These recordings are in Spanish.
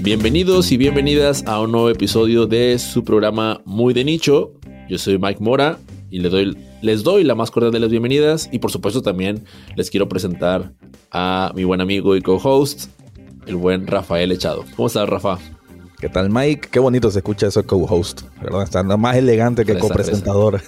Bienvenidos y bienvenidas a un nuevo episodio de su programa Muy de Nicho. Yo soy Mike Mora y les doy, la más cordial de las bienvenidas y por supuesto también les quiero presentar a mi buen amigo y co-host, el buen Rafael Echado. ¿Cómo estás, Rafa? ¿Qué tal, Mike? Qué bonito se escucha eso co-host, ¿verdad? Está más elegante que copresentador.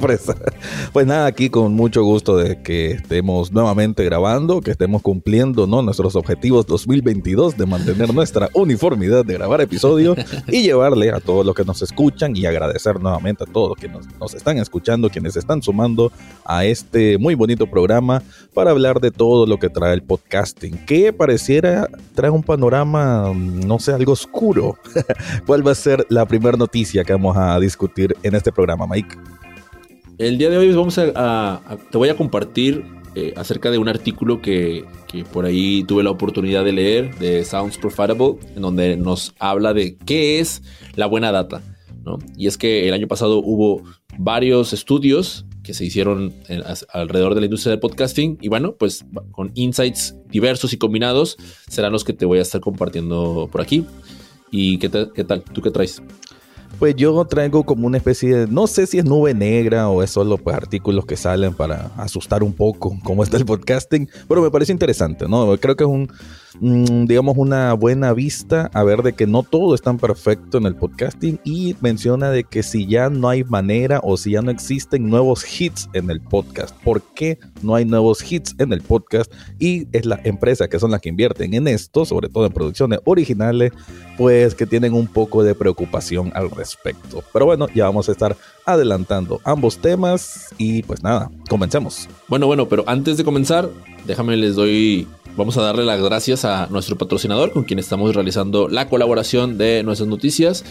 pues nada, aquí con mucho gusto de que estemos nuevamente grabando, que estemos cumpliendo ¿no? nuestros objetivos 2022 de mantener nuestra uniformidad de grabar episodios y llevarle a todos los que nos escuchan y agradecer nuevamente a todos los que nos, nos están escuchando, quienes están sumando a este muy bonito programa para hablar de todo lo que trae el podcasting, que pareciera trae un panorama, no sé, algo oscuro ¿Cuál va a ser la primera noticia que vamos a discutir en este programa, Mike? El día de hoy vamos a, te voy a compartir eh, acerca de un artículo que, por ahí tuve la oportunidad de leer de Sounds Profitable, en donde nos habla de qué es la buena data. Y es que el año pasado hubo varios estudios que se hicieron alrededor de la industria del podcasting y bueno, pues con insights diversos y combinados serán los que te voy a estar compartiendo por aquí. ¿Y qué, qué tal? ¿Tú qué traes? Pues yo traigo como una especie de, no sé si es nube negra o es solo pues, artículos que salen para asustar un poco cómo está el podcasting, pero me parece interesante, ¿no? Creo que es un, Mm, digamos, una buena vista a ver de que no todo es tan perfecto en el podcasting y menciona de que si ya no hay manera o si ya no existen nuevos hits en el podcast, ¿por qué no hay nuevos hits en el podcast? Y es la empresa que son las que invierten en esto, sobre todo en producciones originales, pues que tienen un poco de preocupación al respecto. Pero bueno, ya vamos a estar adelantando ambos temas y pues nada, comencemos. Bueno, bueno, pero antes de comenzar, déjame les doy Vamos a darle las gracias a nuestro patrocinador con quien estamos realizando la colaboración de nuestras noticias.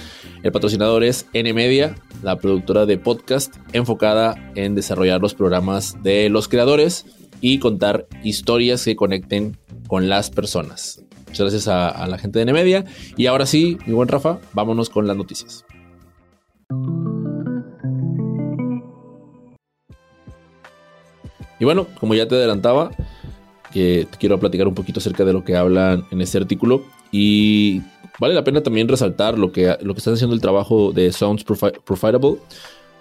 El patrocinador es N Media, la productora de podcast enfocada en desarrollar los programas de los creadores y contar historias que conecten con las personas. Muchas gracias a, la gente de N Media. Y ahora sí, mi buen Rafa, vámonos con las noticias. Y bueno, como ya te adelantaba, que quiero platicar un poquito acerca de lo que hablan en este artículo. Y vale la pena también resaltar lo que, lo que están haciendo el trabajo de Sounds Profitable,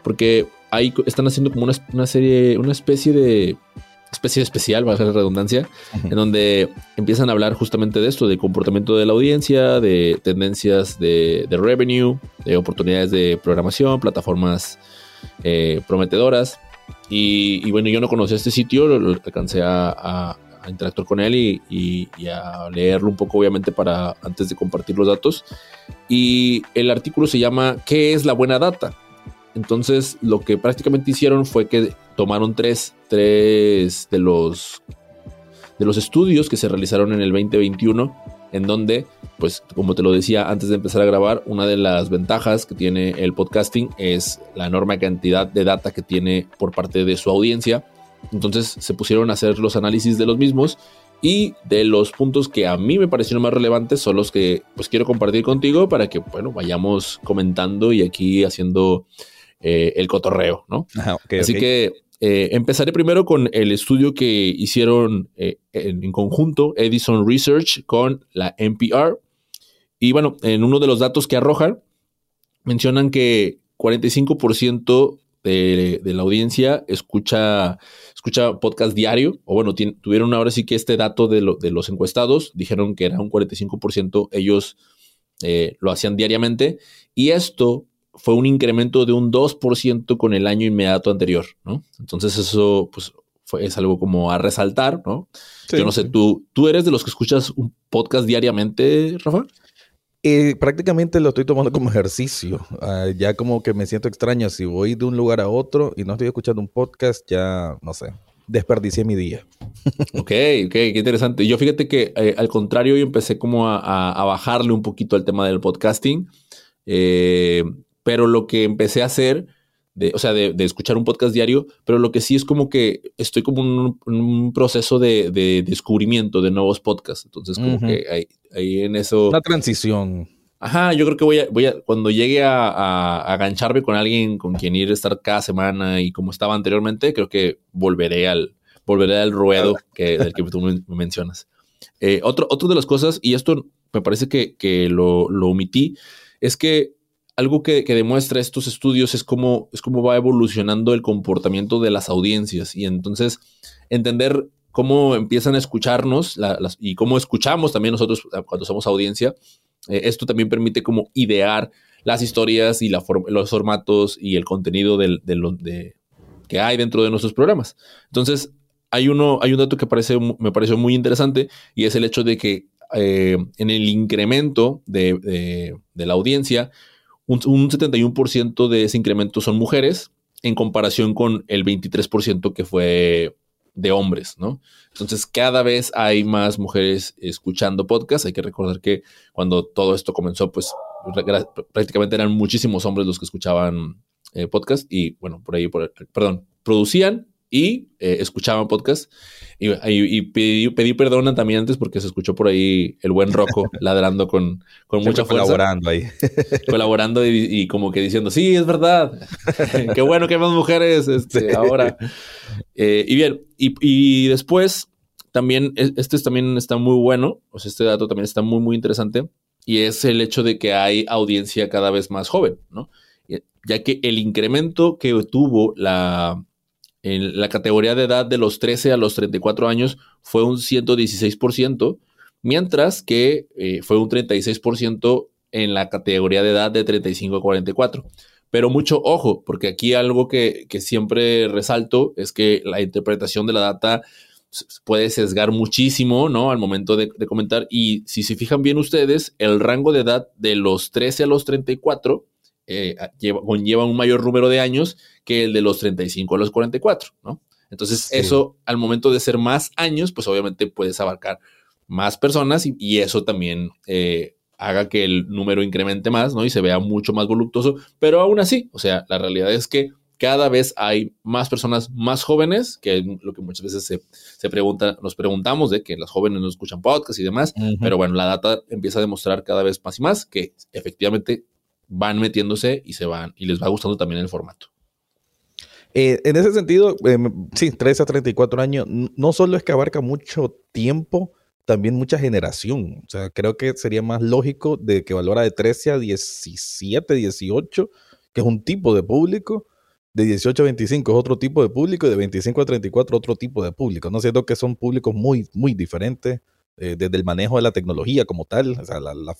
porque ahí están haciendo como una, serie, una especie de especie especial, va a ser la redundancia, en donde empiezan a hablar justamente de esto, de comportamiento de la audiencia, de tendencias de, revenue, de oportunidades de programación, plataformas eh, prometedoras. Y, bueno, yo no conocía este sitio, lo, alcancé a, a interactuar con él y, a leerlo un poco, obviamente, para antes de compartir los datos. Y el artículo se llama ¿Qué es la buena data? Entonces, lo que prácticamente hicieron fue que tomaron tres, tres de los de los estudios que se realizaron en el 2021, en donde, pues, como te lo decía antes de empezar a grabar, una de las ventajas que tiene el podcasting es la enorme cantidad de data que tiene por parte de su audiencia entonces se pusieron a hacer los análisis de los mismos y de los puntos que a mí me parecieron más relevantes son los que pues quiero compartir contigo para que bueno vayamos comentando y aquí haciendo eh, el cotorreo, ¿no? Así que eh, empezaré primero con el estudio que hicieron eh, en, conjunto Edison Research con la NPR. Y bueno, en uno de los datos que arrojan, mencionan que 45% de, la audiencia escucha, escucha podcast diario, o bueno, tuvieron ahora sí que este dato de, los encuestados, dijeron que era un 45%, ellos eh, lo hacían diariamente, y esto fue un incremento de un 2% con el año inmediato anterior, ¿no? Entonces eso, pues, fue, es algo como a resaltar, ¿no? Yo no sé, ¿tú, ¿tú eres de los que escuchas un podcast diariamente, Rafa? Eh, prácticamente lo estoy tomando como ejercicio. Ah, ya como que me siento extraño. Si voy de un lugar a otro y no estoy escuchando un podcast, ya no sé, desperdicié mi día. ok, ok, qué interesante. Yo fíjate que eh, al contrario, yo empecé como a, bajarle un poquito al tema del podcasting. Eh, pero lo que empecé a hacer de, o sea, de, escuchar un podcast diario, pero lo que sí es como que estoy como en un, proceso de, descubrimiento de nuevos podcasts. Entonces, como que ahí, en eso. Una transición. Ajá, yo creo que voy a, voy a cuando llegue a, a, agancharme con alguien con quien ir a estar cada semana y como estaba anteriormente, creo que volveré al, volveré al ruedo que, del que tú me mencionas. Eh, otro, otro de las cosas, y esto me parece que, lo, omití, es que algo que, demuestra estos estudios es cómo, es cómo va evolucionando el comportamiento de las audiencias y entonces entender cómo empiezan a escucharnos y cómo escuchamos también nosotros cuando somos audiencia. Eh, esto también permite como idear las historias y la los formatos y el contenido de, que hay dentro de nuestros programas. Entonces, hay, uno, hay un dato que parece, me pareció muy interesante y es el hecho de que eh, en el incremento de, la audiencia, un, un 71% de ese incremento son mujeres en comparación con el 23% que fue de hombres, ¿no? Entonces, cada vez hay más mujeres escuchando podcasts. Hay que recordar que cuando todo esto comenzó, pues prácticamente eran muchísimos hombres los que escuchaban eh, podcast y, bueno, por ahí, por, perdón, producían y eh, escuchaban podcast. Y, pedí, perdón también antes porque se escuchó por ahí el buen Rocco ladrando con, con mucha fuerza. Colaborando ahí. colaborando y, como que diciendo, sí, es verdad. Qué bueno que hay más mujeres este, ahora. Eh, y bien, y, después también, e, este también está muy bueno, o sea, este dato también está muy, muy interesante. Y es el hecho de que hay audiencia cada vez más joven, ¿no? Ya que el incremento que tuvo la, en la categoría de edad de los 13 a los 34 años fue un 116%, mientras que eh, fue un 36% en la categoría de edad de 35 a 44. Pero mucho ojo, porque aquí algo que, siempre resalto es que la interpretación de la data puede sesgar muchísimo, ¿no? Al momento de, de, comentar. Y si se fijan bien ustedes, el rango de edad de los 13 a los 34 eh, conlleva un mayor número de años que el de los 35 a los 44, ¿no? Entonces, eso al momento de ser más años, pues obviamente puedes abarcar más personas y, eso también eh, haga que el número incremente más, ¿no? Y se vea mucho más voluptuoso, pero aún así, o sea, la realidad es que cada vez hay más personas más jóvenes, que es lo que muchas veces se, se pregunta, nos preguntamos de que las jóvenes no escuchan podcast y demás, pero bueno, la data empieza a demostrar cada vez más y más que efectivamente van metiéndose y se van y les va gustando también el formato. Eh, en ese sentido, eh, sí, 13 a 34 años, no solo es que abarca mucho tiempo, también mucha generación. O sea, creo que sería más lógico de que valora de 13 a 17, 18, que es un tipo de público, de 18 a 25 es otro tipo de público, y de 25 a 34 otro tipo de público. No siento que son públicos muy, muy diferentes. Eh, desde el manejo de la tecnología como tal, o sea, la,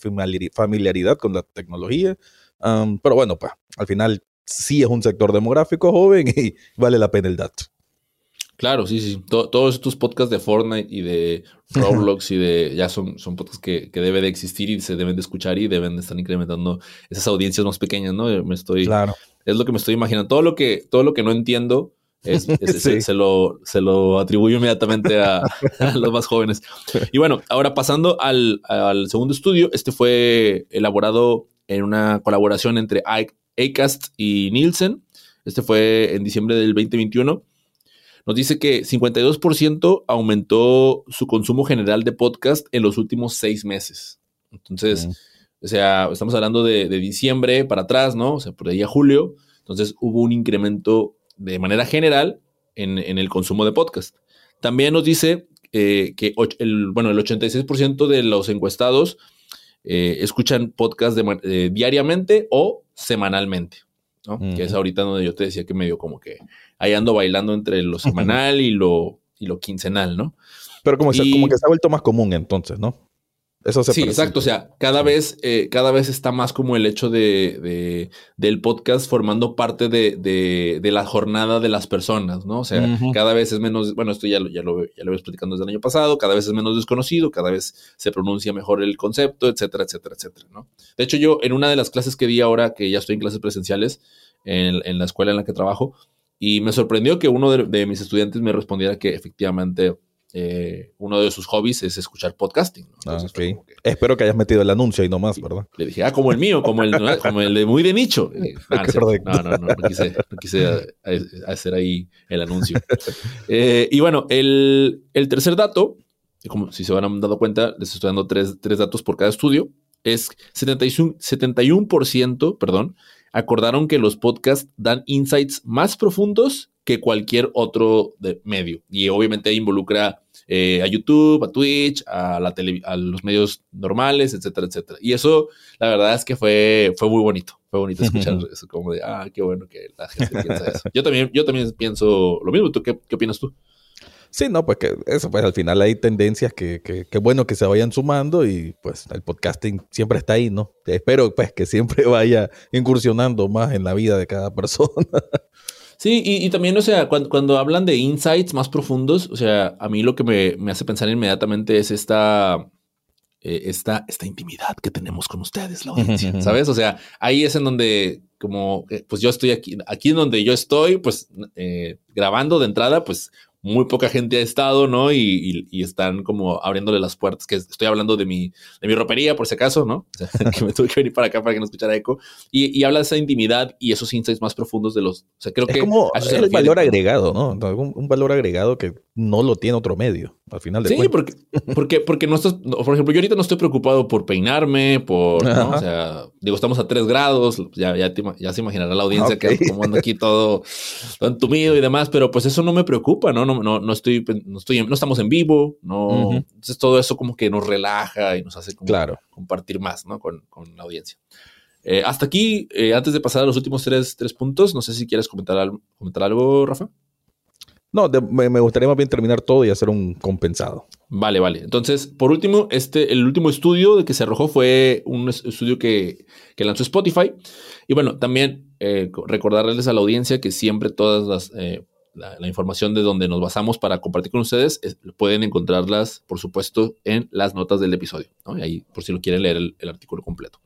familiaridad con la tecnología. pero bueno, pues al final sí es un sector demográfico joven y vale la pena el dato. Claro, sí, sí. todos estos podcasts de Fortnite y de Roblox y de. Ya son, son podcasts que, que deben de existir y se deben de escuchar y deben de estar incrementando esas audiencias más pequeñas, ¿no? Me estoy. Claro. Es lo que me estoy imaginando. Todo lo que, todo lo que no entiendo se, lo, se lo atribuyo inmediatamente a, los más jóvenes. Y bueno, ahora pasando al, segundo estudio, este fue elaborado en una colaboración entre Acast y Nielsen. Este fue en diciembre del 2021. Nos dice que 52% aumentó su consumo general de podcast en los últimos seis meses. Entonces, o sea, estamos hablando de, de, diciembre para atrás, ¿no? O sea, por ahí a julio. Entonces hubo un incremento de manera general en, el consumo de podcast. También nos dice eh, que el, bueno, el 86% de los encuestados eh, escuchan podcast de, diariamente o semanalmente, Que es ahorita donde yo te decía que medio como que ahí ando bailando entre lo semanal y lo, y lo quincenal, ¿no? Pero como, como que se ha vuelto más común entonces, ¿no? Eso sí, exacto. O sea, cada vez, eh, cada vez está más como el hecho de, del podcast formando parte de, la jornada de las personas, ¿no? O sea, cada vez es menos, bueno, esto ya, ya, lo, ya lo ves platicando desde el año pasado, cada vez es menos desconocido, cada vez se pronuncia mejor el concepto, etcétera, etcétera, etcétera, ¿no? De hecho, yo en una de las clases que di ahora, que ya estoy en clases presenciales, en, en la escuela en la que trabajo, y me sorprendió que uno de mis estudiantes me respondiera que efectivamente eh, uno de sus hobbies es escuchar podcasting. Ah, Espero que hayas metido el anuncio y no más, ¿verdad? Le dije, ah, como el mío, como el, como el de muy de nicho. Ah, no, no, no, no, quise, quise hacer ahí el anuncio. Eh, y bueno, el, el, tercer dato, como si se van dado cuenta, les estoy dando tres, tres datos por cada estudio, es 71%, 71% perdón, acordaron que los podcasts dan insights más profundos que cualquier otro medio. Y obviamente involucra eh, a YouTube, a Twitch, a, la a los medios normales, etcétera, etcétera. Y eso, la verdad es que fue, fue muy bonito. Fue bonito escuchar eso, como de, ah, qué bueno que la gente piensa eso. Yo también, yo también pienso lo mismo. ¿Tú qué, qué opinas tú? Sí, no, pues que eso, pues al final hay tendencias que, que, que, bueno que se vayan sumando y pues el podcasting siempre está ahí, ¿no? Espero pues que siempre vaya incursionando más en la vida de cada persona. Sí, y, también, o sea, cuando, cuando, hablan de insights más profundos, o sea, a mí lo que me, me hace pensar inmediatamente es esta, eh, esta, esta intimidad que tenemos con ustedes, la audiencia, ¿sabes? O sea, ahí es en donde, como, eh, pues yo estoy aquí, aquí en donde yo estoy, pues eh, grabando de entrada, pues muy poca gente ha estado, ¿no? Y, están como abriéndole las puertas, que estoy hablando de mi, de mi ropería, por si acaso, ¿no? O sea, que me tuve que venir para acá para que no escuchara eco. Y, habla de esa intimidad y esos insights más profundos de los... O sea, creo es que... Como el valor agregado, ¿no? Un, valor agregado que no lo tiene otro medio, al final de Sí, porque, porque, porque no estás... Por ejemplo, yo ahorita no estoy preocupado por peinarme, por... ¿no? O sea, digo, estamos a tres grados, ya, ya, ya se imaginará la audiencia que como ando aquí todo, todo entumido y demás, pero pues eso no me preocupa, ¿no? No, no, no estoy, no estoy, no estamos en vivo, no. Entonces todo eso como que nos relaja y nos hace claro. compartir más, ¿no? Con, con la audiencia. Eh, hasta aquí, eh, antes de pasar a los últimos tres, tres, puntos, no sé si quieres comentar, algo, comentar algo, Rafa. No, me, gustaría más bien terminar todo y hacer un compensado. Vale, vale. Entonces, por último, este, el último estudio de que se arrojó fue un estudio que, lanzó Spotify. Y bueno, también eh, recordarles a la audiencia que siempre todas las la, información de donde nos basamos para compartir con ustedes, pueden encontrarlas, por supuesto, en las notas del episodio. Y ahí, por si lo quieren leer el, artículo completo.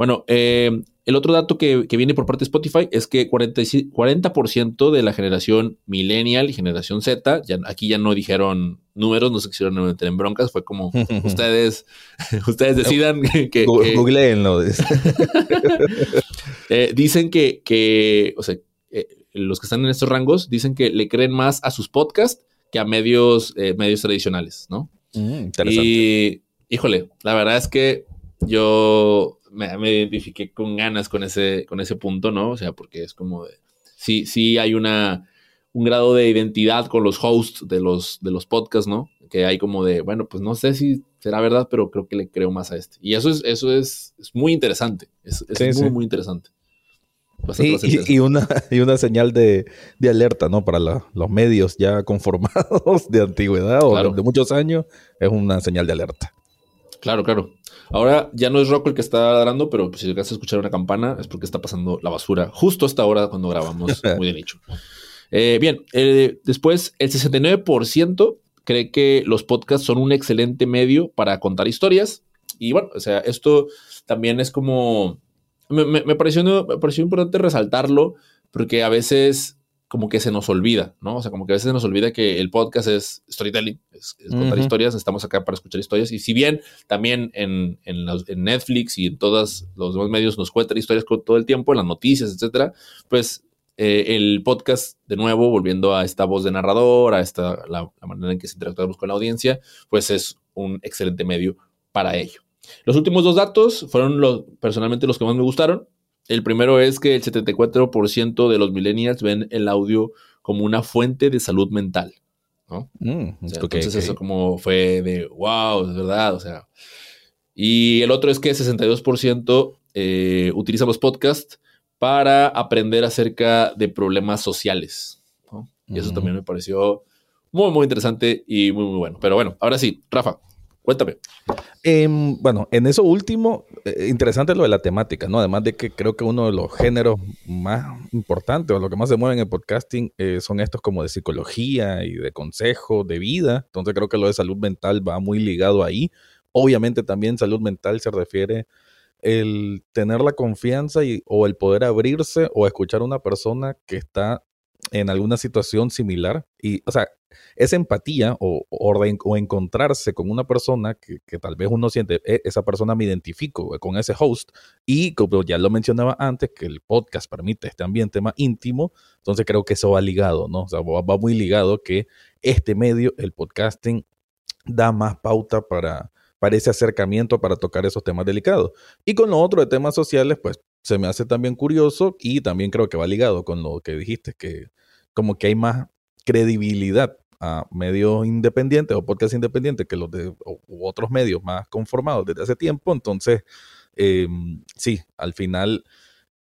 Bueno, eh, el otro dato que, viene por parte de Spotify es que 40, 40% de la generación millennial y generación Z, ya, aquí ya no dijeron números, no se quisieron meter en broncas, fue como ustedes, ustedes decidan que... Googleenlo. eh, dicen que, que, o sea, eh, los que están en estos rangos dicen que le creen más a sus podcasts que a medios, eh, medios tradicionales, ¿no? Mm, interesante. Y, híjole, la verdad es que yo me, identifiqué con ganas con ese, con ese punto, ¿no? O sea, porque es como de, sí, sí hay una, un grado de identidad con los hosts de los, de los podcasts, ¿no? Que hay como de, bueno, pues no sé si será verdad, pero creo que le creo más a este. Y eso es, eso es, muy interesante. Es, muy, muy interesante. Y, una, y una señal de, alerta, ¿no? Para los medios ya conformados de antigüedad o de muchos años, es una señal de alerta. Claro, claro. Ahora ya no es Rocco el que está ladrando, pero si llegas a escuchar una campana es porque está pasando la basura justo hasta ahora cuando grabamos. Muy bien dicho. Eh, bien, eh, después el 69% cree que los podcasts son un excelente medio para contar historias. Y bueno, o sea, esto también es como me, pareció, me pareció importante resaltarlo porque a veces como que se nos olvida, ¿no? O sea, como que a veces se nos olvida que el podcast es storytelling, es, contar historias, estamos acá para escuchar historias. Y si bien también en, en, Netflix y en todos los demás medios nos cuentan historias todo el tiempo, en las noticias, etcétera, pues eh, el podcast, de nuevo, volviendo a esta voz de narrador, a esta, la, la manera en que se interactuamos con la audiencia, pues es un excelente medio para ello. Los últimos dos datos fueron los, personalmente los que más me gustaron. El primero es que el 74% de los millennials ven el audio como una fuente de salud mental. ¿no? Mm, entonces eso como fue de, wow, es verdad, o sea. Y el otro es que el 62% eh, utiliza los podcasts para aprender acerca de problemas sociales. Y eso también me pareció muy, muy interesante y muy, muy bueno. Pero bueno, ahora sí, Rafa, Cuéntame. Em, bueno, en eso último, eh, interesante lo de la temática, ¿no? Además de que creo que uno de los géneros más importantes o lo que más se mueve en el podcasting eh, son estos como de psicología y de consejo, de vida. Entonces creo que lo de salud mental va muy ligado ahí. Obviamente también salud mental se refiere el tener la confianza y, o el poder abrirse o escuchar a una persona que está en alguna situación similar. Y, o sea, esa empatía o, o, encontrarse con una persona que, tal vez uno siente, e, esa persona me identifico con ese host y como ya lo mencionaba antes, que el podcast permite este ambiente más íntimo, entonces creo que eso va ligado, ¿no? O sea, va, muy ligado que este medio, el podcasting, da más pauta para, para ese acercamiento, para tocar esos temas delicados. Y con lo otro de temas sociales, pues se me hace también curioso y también creo que va ligado con lo que dijiste, que como que hay más credibilidad a medios independientes o podcasts independientes que los de otros medios más conformados desde hace tiempo. Entonces, em, sí, al final,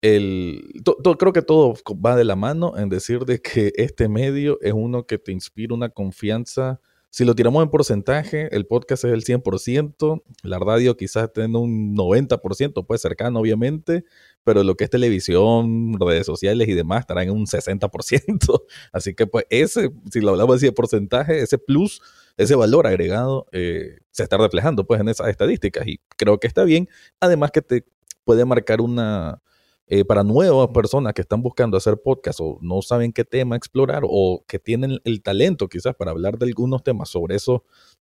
el, creo que todo va de la mano en decir de que este medio es uno que te inspira una confianza si lo tiramos en porcentaje, el podcast es el 100%, la radio quizás tiene un 90%, pues cercano obviamente, pero lo que es televisión, redes sociales y demás estará en un 60%. Así que pues ese, si lo hablamos así de porcentaje, ese plus, ese valor agregado eh, se está reflejando pues en esas estadísticas y creo que está bien. Además que te puede marcar una, eh, para nuevas personas que están buscando hacer podcast o no saben qué tema explorar o que tienen el talento quizás para hablar de algunos temas sobre esos,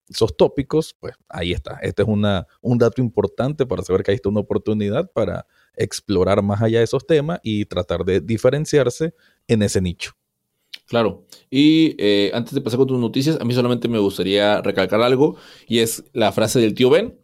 esos tópicos, pues ahí está. Este es un dato importante para saber que hay una oportunidad para explorar más allá de esos temas y tratar de diferenciarse en ese nicho. Claro. Y eh, antes de pasar con tus noticias, a mí solamente me gustaría recalcar algo y es la frase del tío Ben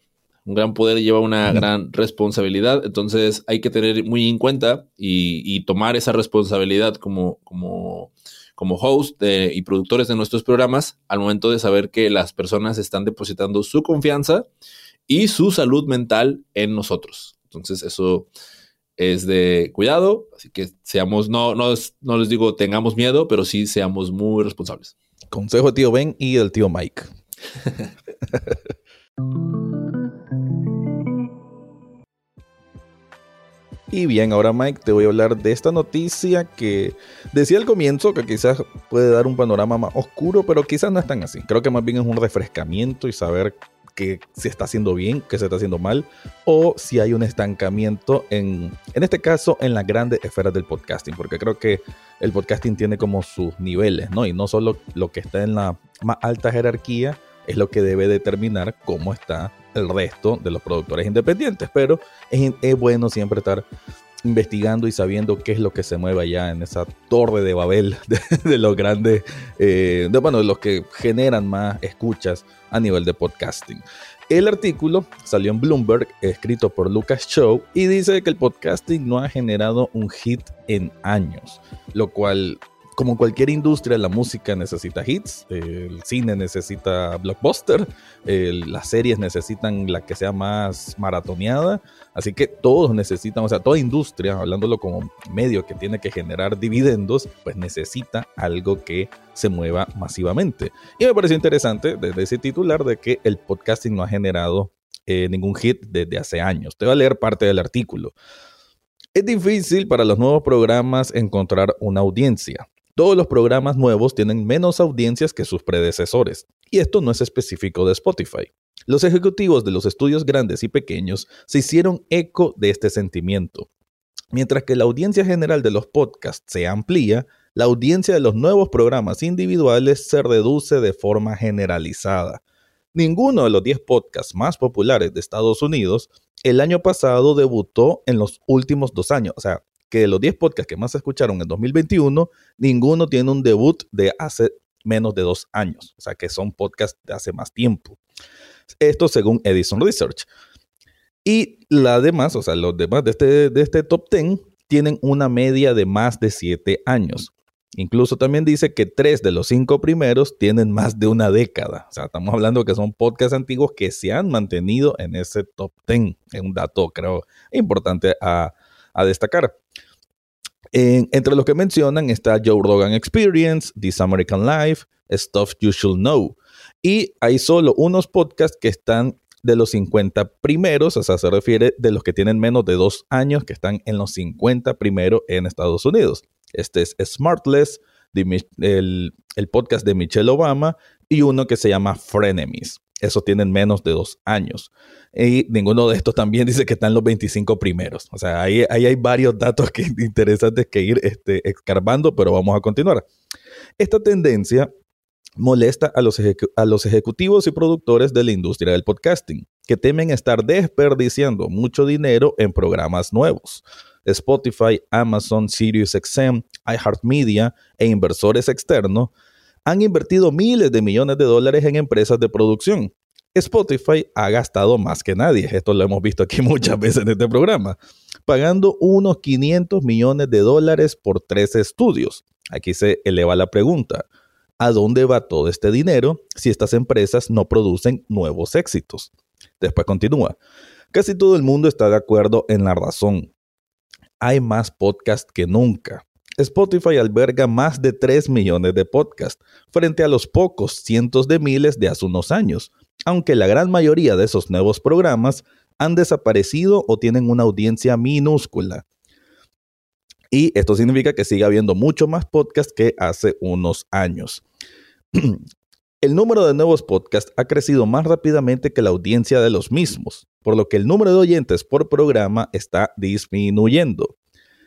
un gran poder lleva una gran responsabilidad, entonces hay que tener muy en cuenta y, tomar esa responsabilidad como, como, como host y productores de nuestros programas al momento de saber que las personas están depositando su confianza y su salud mental en nosotros. Entonces eso es de cuidado, así que seamos, no, no, no les digo tengamos miedo, pero sí seamos muy responsables. Consejo de tío Ben y del tío Mike. Y bien, ahora Mike, te voy a hablar de esta noticia que decía al comienzo que quizás puede dar un panorama más oscuro, pero quizás no es tan así. Creo que más bien es un refrescamiento y saber que se está haciendo bien, que se está haciendo mal, o si hay un estancamiento en, en este caso, en las grandes esferas del podcasting, porque creo que el podcasting tiene como sus niveles, ¿no? Y no solo lo que está en la más alta jerarquía es lo que debe determinar cómo está el resto de los productores independientes, pero es, bueno siempre estar investigando y sabiendo qué es lo que se mueve allá en esa torre de Babel de, los grandes, eh, de, bueno, de los que generan más escuchas a nivel de podcasting. El artículo salió en Bloomberg, escrito por Lucas Show, y dice que el podcasting no ha generado un hit en años, lo cual como cualquier industria, la música necesita hits, el cine necesita blockbuster, las series necesitan la que sea más maratoneada, así que todos necesitan, o sea, toda industria, hablándolo como medio que tiene que generar dividendos, pues necesita algo que se mueva masivamente. Y me pareció interesante desde ese titular de que el podcasting no ha generado eh, ningún hit desde hace años. Te voy a leer parte del artículo. Es difícil para los nuevos programas encontrar una audiencia. Todos los programas nuevos tienen menos audiencias que sus predecesores, y esto no es específico de Spotify. Los ejecutivos de los estudios grandes y pequeños se hicieron eco de este sentimiento. Mientras que la audiencia general de los podcasts se amplía, la audiencia de los nuevos programas individuales se reduce de forma generalizada. Ninguno de los 10 podcasts más populares de Estados Unidos el año pasado debutó en los últimos dos años. O sea, que de los 10 podcasts que más se escucharon en 2021, ninguno tiene un debut de hace menos de dos años. O sea, que son podcasts de hace más tiempo. Esto según Edison Research. Y la demás, o sea, los demás de este, de este top 10 tienen una media de más de 7 años. Incluso también dice que tres de los cinco primeros tienen más de una década. O sea, estamos hablando que son podcasts antiguos que se han mantenido en ese top 10. Es un dato, creo, importante a, a destacar. Entre los que mencionan está Joe Rogan Experience, This American Life, Stuff You Should Know. Y hay solo unos podcasts que están de los 50 primeros, o sea, se refiere de los que tienen menos de dos años, que están en los 50 primeros en Estados Unidos. Este es Smartless, el, el podcast de Michelle Obama, y uno que se llama Frenemies. Esos tienen menos de dos años. Y ninguno de estos también dice que están los 25 primeros. O sea, ahí, hay varios datos que, interesantes que ir este, escarbando, pero vamos a continuar. Esta tendencia molesta a los, a los ejecutivos y productores de la industria del podcasting, que temen estar desperdiciando mucho dinero en programas nuevos. Spotify, Amazon, SiriusXM, iHeartMedia e inversores externos han invertido miles de millones de dólares en empresas de producción. Spotify ha gastado más que nadie, esto lo hemos visto aquí muchas veces en este programa, pagando unos 500 millones de dólares por tres estudios. Aquí se eleva la pregunta, ¿a dónde va todo este dinero si estas empresas no producen nuevos éxitos? Después continúa, casi todo el mundo está de acuerdo en la razón. Hay más podcasts que nunca. Spotify alberga más de 3 millones de podcasts, frente a los pocos cientos de miles de hace unos años, aunque la gran mayoría de esos nuevos programas han desaparecido o tienen una audiencia minúscula. Y esto significa que sigue habiendo mucho más podcasts que hace unos años. El número de nuevos podcasts ha crecido más rápidamente que la audiencia de los mismos, por lo que el número de oyentes por programa está disminuyendo.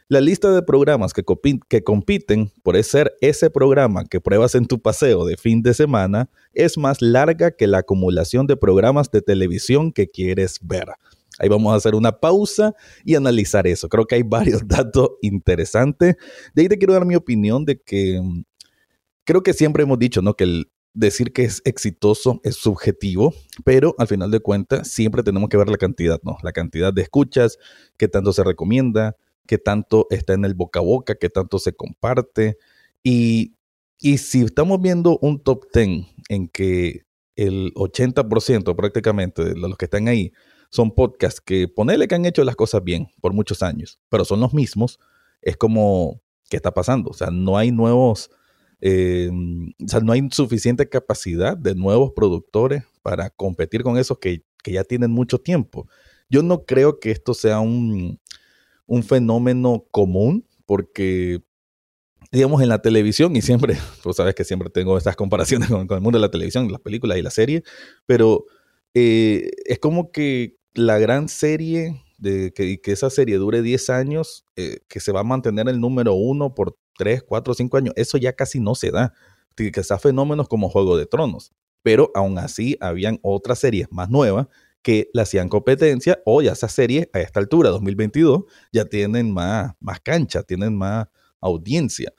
La lista de programas que, compiten por ser ese programa que pruebas en tu paseo de fin de semana es más larga que la acumulación de programas de televisión que quieres ver. Ahí vamos a hacer una pausa y analizar eso. Creo que hay varios datos interesantes. De ahí te quiero dar mi opinión de que mm, creo que siempre hemos dicho, ¿no? Que el decir que es exitoso es subjetivo, pero al final de cuentas siempre tenemos que ver la cantidad, ¿no? La cantidad de escuchas, qué tanto se recomienda, qué tanto está en el boca a boca, qué tanto se comparte. Y, y si estamos viendo un top 10 en que el 80% prácticamente de los que están ahí son podcasts que ponele que han hecho las cosas bien por muchos años, pero son los mismos, es como, ¿qué está pasando? O sea, no hay nuevos, eh, o sea, no hay suficiente capacidad de nuevos productores para competir con esos que, que ya tienen mucho tiempo. Yo no creo que esto sea un, un fenómeno común porque, digamos, en la televisión, y siempre, tú sabes que siempre tengo estas comparaciones con, el mundo de la televisión, las películas y la serie, pero eh, es como que la gran serie, de que, que esa serie dure 10 años, eh, que se va a mantener el número uno por 3, 4, 5 años, eso ya casi no se da. Quizás fenómenos como Juego de Tronos, pero aún así habían otras series más nuevas que le hacían competencia o ya esas series a esta altura, 2022, ya tienen más, más cancha, tienen más audiencia.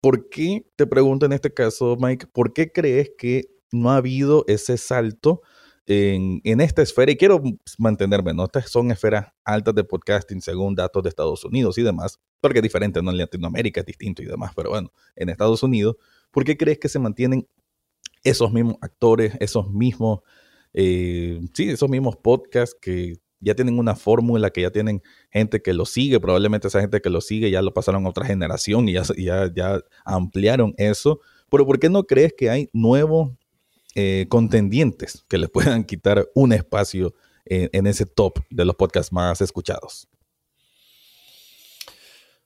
¿Por qué, te pregunto en este caso, Mike, por qué crees que no ha habido ese salto en, en, esta esfera? Y quiero mantenerme, ¿no? Estas son esferas altas de podcasting según datos de Estados Unidos y demás, porque es diferente, ¿no? En Latinoamérica es distinto y demás, pero bueno, en Estados Unidos, ¿por qué crees que se mantienen esos mismos actores, esos mismos eh, sí, esos mismos podcasts que ya tienen una fórmula, que ya tienen gente que lo sigue, probablemente esa gente que lo sigue ya lo pasaron a otra generación y ya, ya, ampliaron eso. Pero ¿por qué no crees que hay nuevos eh, contendientes que le puedan quitar un espacio en, ese top de los podcasts más escuchados?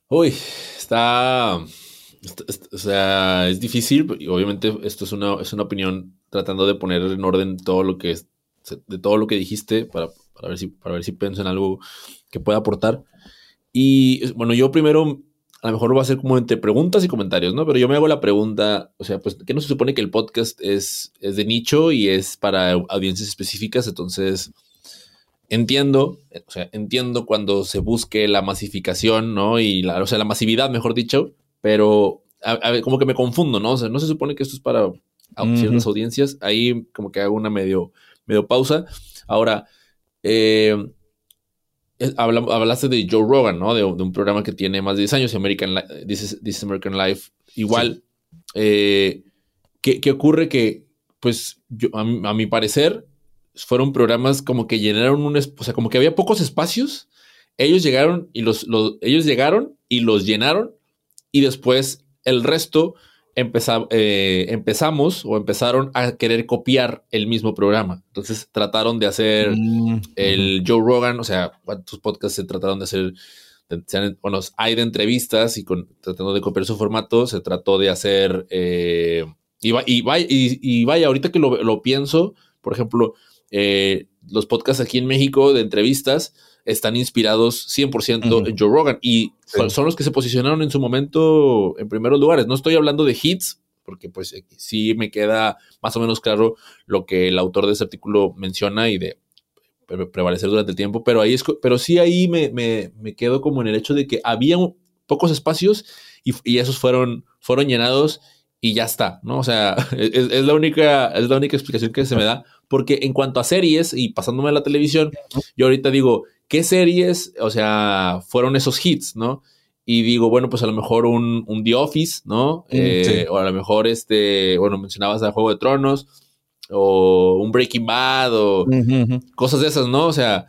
Uy, está, o sea, es difícil, obviamente esto es una, es una opinión tratando de poner en orden todo lo que de todo lo que dijiste para, ver si, para ver si pienso en algo que pueda aportar. Y bueno, yo primero, a lo mejor va a ser como entre preguntas y comentarios, ¿no? Pero yo me hago la pregunta, o sea, pues, ¿qué no se supone que el podcast es, es de nicho y es para audiencias específicas? Entonces, entiendo, o sea, entiendo cuando se busque la masificación, ¿no? Y la, o sea, la masividad, mejor dicho, pero como que me confundo, ¿no? O sea, no se supone que esto es para a ciertas audiencias. Ahí como que hago una medio, medio pausa. Ahora, eh, hablaste de Joe Rogan, ¿no? De, un programa que tiene más de 10 años, American This, is, American Life. Igual, eh, ¿qué, ocurre? Que, pues, yo, a, mi parecer, fueron programas como que llenaron un... O sea, como que había pocos espacios. Ellos llegaron y los, los ellos llegaron y los llenaron y después el resto eh, empezamos o empezaron a querer copiar el mismo programa. Entonces trataron de hacer mm, el Joe Rogan, o sea, cuántos podcasts se trataron de hacer, bueno, hay de entrevistas y con, tratando de copiar su formato, se trató de hacer, eh, y, y, vaya, ahorita que lo, pienso, por ejemplo, eh, los podcasts aquí en México de entrevistas, están inspirados 100% en Joe Rogan y son los que se posicionaron en su momento en primeros lugares. No estoy hablando de hits, porque pues eh, sí me queda más o menos claro lo que el autor de ese artículo menciona y de prevalecer durante el tiempo, pero ahí es, pero sí ahí me, me, quedo como en el hecho de que había pocos espacios y, esos fueron, fueron llenados y ya está, ¿no? O sea, es, es, la única, es la única explicación que se me da, porque en cuanto a series y pasándome a la televisión, yo ahorita digo, ¿qué series, o sea, fueron esos hits, no? y digo, bueno, pues a lo mejor un, un The Office, ¿no? Mm, Eh, sí. O a lo mejor este, bueno, mencionabas a Juego de Tronos, o un Breaking Bad, o cosas de esas, ¿no? O sea,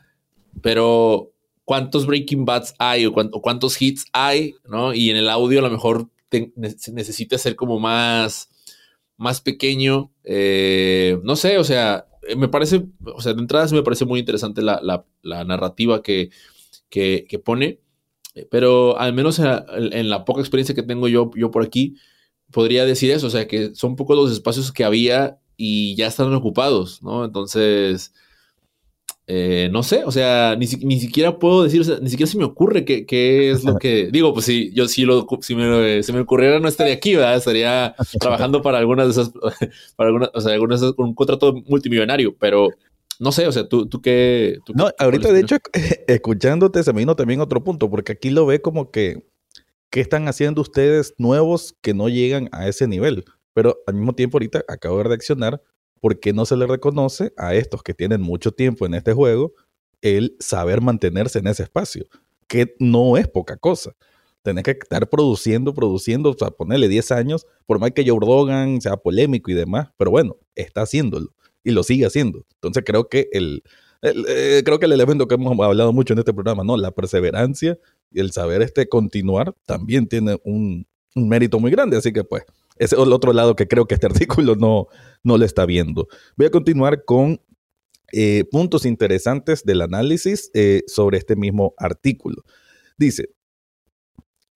pero ¿cuántos Breaking Bads hay o cuántos hits hay, ¿no? Y en el audio a lo mejor te- ne- necesita ser como más, más pequeño, eh, no sé, o sea, eh, me parece, o sea, de entrada sí me parece muy interesante la, la- la narrativa que, que, pone, eh, pero al menos en la, en la poca experiencia que tengo yo, yo por aquí, podría decir eso, o sea, que son pocos los espacios que había y ya están ocupados, ¿no? Entonces, eh, no sé, o sea, ni, ni siquiera puedo decir, o sea, ni siquiera se me ocurre qué, qué es lo que digo, pues si yo si lo si me, si me ocurriera no estaría aquí, ¿verdad? Estaría trabajando para algunas de esas, para algunas, o sea, algunas de esas- un contrato multimillonario, pero no sé, o sea, tú, tú qué. tú No, ahorita de hecho, escuchándote, se me vino también otro punto, porque aquí lo ve como que, ¿qué están haciendo ustedes nuevos que no llegan a ese nivel? Pero al mismo tiempo ahorita acabo de reaccionar, ¿por qué no se le reconoce a estos que tienen mucho tiempo en este juego el saber mantenerse en ese espacio? Que no es poca cosa. Tenés que estar produciendo, produciendo, o sea, ponerle 10 años, por más que Joe Rogan sea polémico y demás, pero bueno, está haciéndolo y lo sigue haciendo. Entonces creo que el, eh, creo que el elemento que hemos hablado mucho en este programa, ¿no? La perseverancia y el saber este continuar también tiene un, un mérito muy grande. Así que pues, es el otro lado que creo que este artículo no, no lo está viendo. Voy a continuar con eh, puntos interesantes del análisis eh, sobre este mismo artículo. Dice,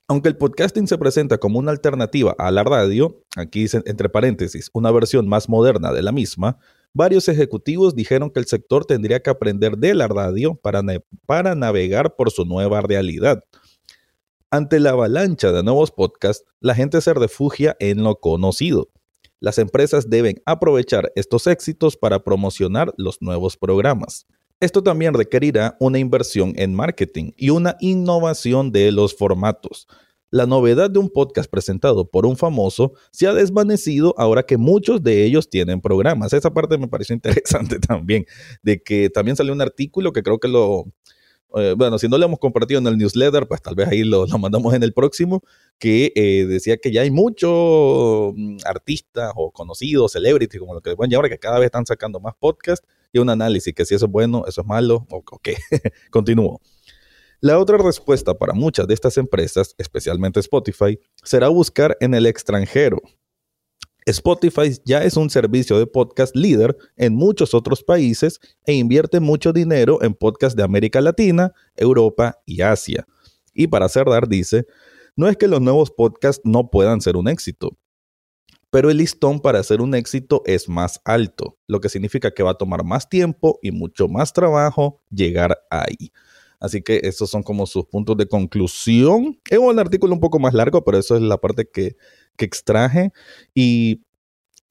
aunque el podcasting se presenta como una alternativa a la radio, aquí dice entre paréntesis, una versión más moderna de la misma, varios ejecutivos dijeron que el sector tendría que aprender de la radio para, para navegar por su nueva realidad. Ante la avalancha de nuevos podcasts, la gente se refugia en lo conocido. Las empresas deben aprovechar estos éxitos para promocionar los nuevos programas. Esto también requerirá una inversión en marketing y una innovación de los formatos. La novedad de un podcast presentado por un famoso se ha desvanecido ahora que muchos de ellos tienen programas. Esa parte me pareció interesante también, de que también salió un artículo que creo que lo, eh, bueno, si no lo hemos compartido en el newsletter, pues tal vez ahí lo, mandamos en el próximo, que eh, decía que ya hay muchos mm, artistas o conocidos, celebrities, como lo que le pueden llamar, que cada vez están sacando más podcasts y un análisis, que si eso es bueno, eso es malo, o o qué. Continúo. La otra respuesta para muchas de estas empresas, especialmente Spotify, será buscar en el extranjero. Spotify ya es un servicio de podcast líder en muchos otros países e invierte mucho dinero en podcasts de América Latina, Europa y Asia. Y para cerrar, dice, no es que los nuevos podcasts no puedan ser un éxito, pero el listón para hacer un éxito es más alto, lo que significa que va a tomar más tiempo y mucho más trabajo llegar ahí. Así que esos son como sus puntos de conclusión. Es un artículo un poco más largo, pero eso es la parte que, que extraje. Y,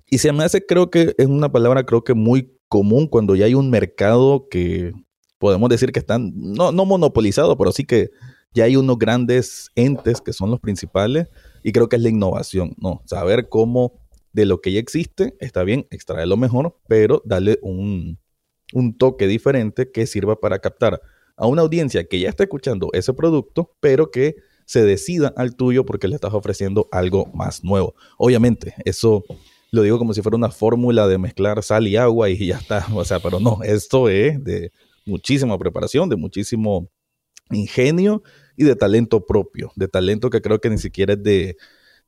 y se me hace, creo que es una palabra, creo que muy común cuando ya hay un mercado que podemos decir que están, no, no monopolizado, pero sí que ya hay unos grandes entes que son los principales. Y creo que es la innovación, ¿no? Saber cómo de lo que ya existe, está bien, extraer lo mejor, pero darle un, un toque diferente que sirva para captar a una audiencia que ya está escuchando ese producto, pero que se decida al tuyo porque le estás ofreciendo algo más nuevo. Obviamente, eso lo digo como si fuera una fórmula de mezclar sal y agua y ya está. O sea, pero no, esto es de muchísima preparación, de muchísimo ingenio y de talento propio, de talento que creo que ni siquiera es de,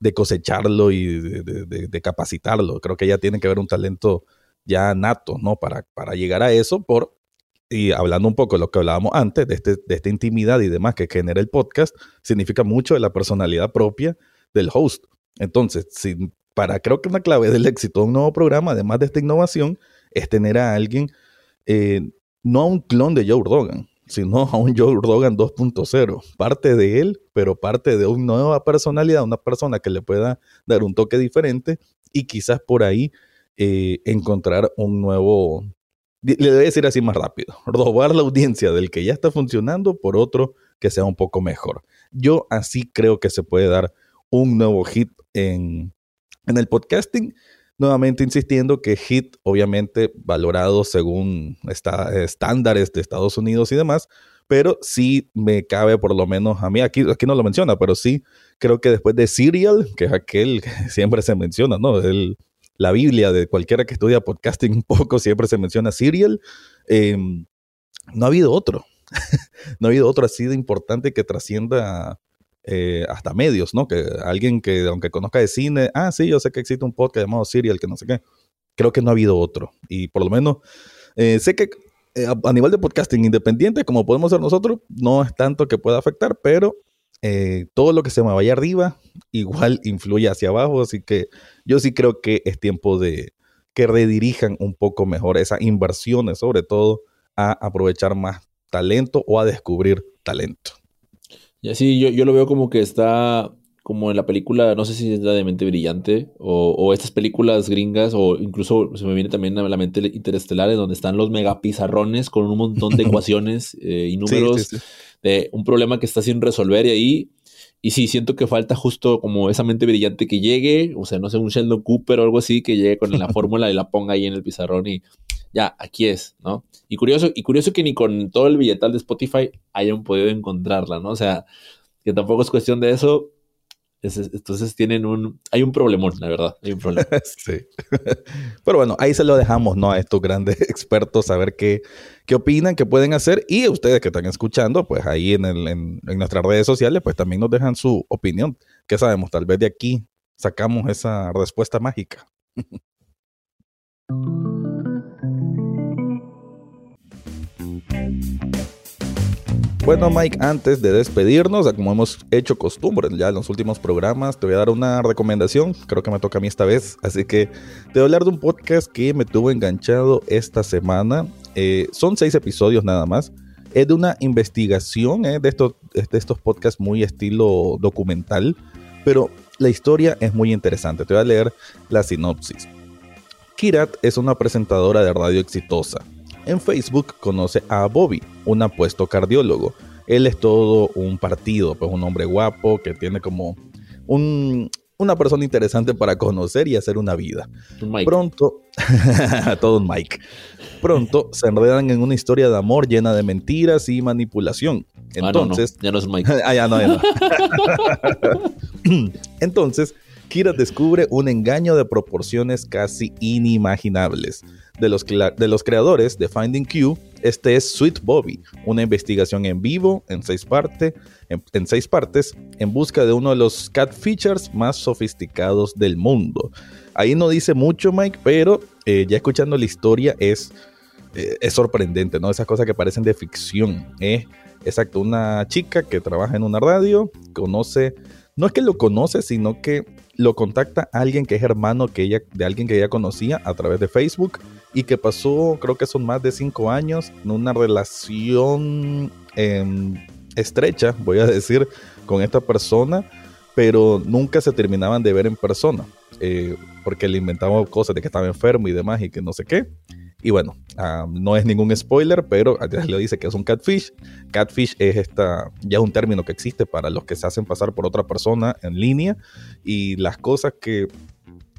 de cosecharlo y de, de, capacitarlo. Creo que ya tiene que haber un talento ya nato, ¿no? Para, para llegar a eso por y hablando un poco de lo que hablábamos antes, de, este, de esta intimidad y demás que genera el podcast, significa mucho de la personalidad propia del host. Entonces, si, para creo que una clave del éxito de un nuevo programa, además de esta innovación, es tener a alguien, eh, no a un clon de Joe Rogan, sino a un Joe Rogan 2.0. Parte de él, pero parte de una nueva personalidad, una persona que le pueda dar un toque diferente y quizás por ahí eh, encontrar un nuevo le voy a decir así más rápido, robar la audiencia del que ya está funcionando por otro que sea un poco mejor. Yo así creo que se puede dar un nuevo hit en, en el podcasting. nuevamente insistiendo que HIT, obviamente valorado según estándares de Estados Unidos y demás, pero sí me cabe por lo menos a mí, aquí, aquí no lo menciona, pero sí creo que después de Serial, que es aquel que siempre se menciona, ¿no? El, la Biblia de cualquiera que estudia podcasting un poco, siempre se menciona Serial, em, no ha habido otro. no ha habido otro así de importante que trascienda eh, hasta medios, ¿no? Que alguien que, aunque conozca de cine, ah, sí, yo sé que existe un podcast llamado Serial, que no sé qué. Creo que no ha habido otro. Y por lo menos, eh, sé que eh, a, nivel de podcasting independiente, como podemos ser nosotros, no es tanto que pueda afectar, pero todo lo que se me vaya arriba, igual influye hacia abajo. Así que yo sí creo que es tiempo de que redirijan un poco mejor esas inversiones, sobre todo a aprovechar más talento o a descubrir talento. Y así yo, yo lo veo como que está como en la película, no sé si es la de Mente Brillante, o, estas películas gringas, o incluso se me viene también a la mente interestelar, donde están los megapizarrones con un montón de ecuaciones eh, y números de un problema que está sin resolver y ahí, y sí, siento que falta justo como esa mente brillante que llegue, o sea, no sé, un Sheldon Cooper o algo así, que llegue con la fórmula y la ponga ahí en el pizarrón y ya, aquí es, ¿no? Y curioso, y curioso que ni con todo el billetal de Spotify hayan podido encontrarla, ¿no? O sea, que tampoco es cuestión de eso. Entonces tienen un, hay un problemón, la verdad, hay un problema. sí. Pero bueno, ahí se lo dejamos, ¿no? A estos grandes expertos a ver qué, qué opinan, qué pueden hacer. Y ustedes que están escuchando, pues ahí en, el, en, en nuestras redes sociales, pues también nos dejan su opinión. ¿Qué sabemos? Tal vez de aquí sacamos esa respuesta mágica. Bueno, Mike, antes de despedirnos, como hemos hecho costumbre ya en los últimos programas, te voy a dar una recomendación. Creo que me toca a mí esta vez. Así que te voy a hablar de un podcast que me tuvo enganchado esta semana. Eh, son seis episodios nada más. Es de una investigación eh, de, estos, de estos podcasts muy estilo documental. Pero la historia es muy interesante. Te voy a leer la sinopsis. Kirat es una presentadora de radio exitosa en Facebook conoce a Bobby, un apuesto cardiólogo. Él es todo un partido, pues un hombre guapo que tiene como una persona interesante para conocer y hacer una vida. Pronto, todo un Mike. Pronto se enredan en una historia de amor llena de mentiras y manipulación. Entonces, ya no es Mike. ah, ya no, ya no. Entonces, Kira descubre un engaño de proporciones casi inimaginables. De los, de los creadores de Finding Q, este es Sweet Bobby, una investigación en vivo en seis, en, seis partes en busca de uno de los cat features más sofisticados del mundo. Ahí no dice mucho Mike, pero eh, ya escuchando la historia es, eh, es sorprendente, ¿no? Esas cosas que parecen de ficción. ¿eh? Exacto, una chica que trabaja en una radio, conoce, no es que lo conoce, sino que lo contacta alguien que es hermano que ella, de alguien que ella conocía a través de Facebook y que pasó, creo que son más de cinco años, en una relación em, estrecha, voy a decir, con esta persona, pero nunca se terminaban de ver en persona, eh, porque le inventaba cosas de que estaba enfermo y demás y que no sé qué. Y bueno, ah, no es ningún spoiler, pero le dice que es un catfish. Catfish es esta, ya un término que existe para los que se hacen pasar por otra persona en línea. Y las cosas que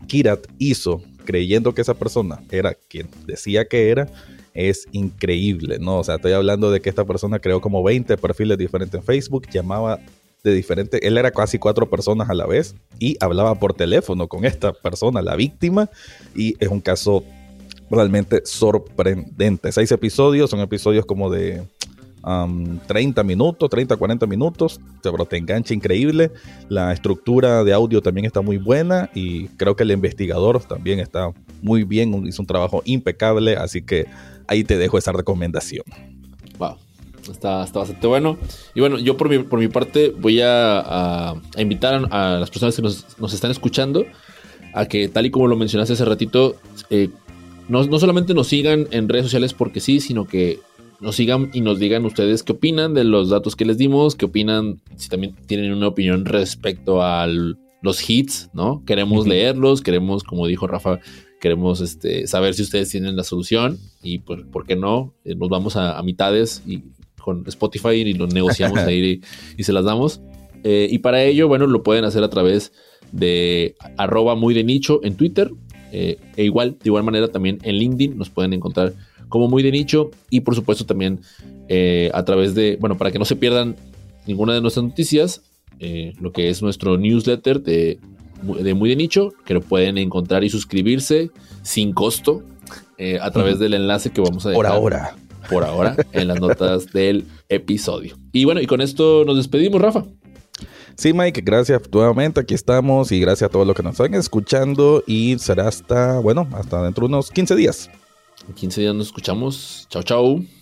Kirat hizo creyendo que esa persona era quien decía que era, es increíble, ¿no? O sea, estoy hablando de que esta persona creó como 20 perfiles diferentes en Facebook, llamaba de diferentes, él era casi cuatro personas a la vez y hablaba por teléfono con esta persona, la víctima, y es un caso realmente sorprendente. Seis episodios, son episodios como de 30 minutos, 30, 40 minutos, pero te engancha increíble. La estructura de audio también está muy buena y creo que el investigador también está muy bien, hizo un trabajo impecable, así que ahí te dejo esa recomendación. Wow. Está, está bastante bueno. Y bueno, yo por mi, por mi parte voy a, invitar a las personas que nos, están escuchando a que, tal y como lo mencionaste hace ratito, eh, no, solamente nos sigan en redes sociales porque sí, sino que nos sigan y nos digan ustedes qué opinan de los datos que les dimos, qué opinan, si también tienen una opinión respecto a los hits, ¿no? Queremos leerlos, queremos, como dijo Rafa, queremos este, saber si ustedes tienen la solución y pues, ¿por qué no? Eh, nos vamos a, mitades y con Spotify y lo negociamos ahí y, se las damos. Eh, y para ello, bueno, lo pueden hacer a través de arroba muy de nicho en Twitter e igual, de igual manera también en LinkedIn nos pueden encontrar como muy de nicho y por supuesto también a través de, bueno, para que no se pierdan ninguna de nuestras noticias, lo que es nuestro newsletter de, de muy de nicho, que lo pueden encontrar y suscribirse sin costo a través del enlace que vamos a dejar. Por ahora. Por ahora, en las notas del episodio. Y bueno, y con esto nos despedimos, Rafa. Sí, Mike, gracias nuevamente. Aquí estamos y gracias a todos los que nos están escuchando. Y será hasta, bueno, hasta dentro de unos 15 días. En 15 días nos escuchamos. Chao, chao.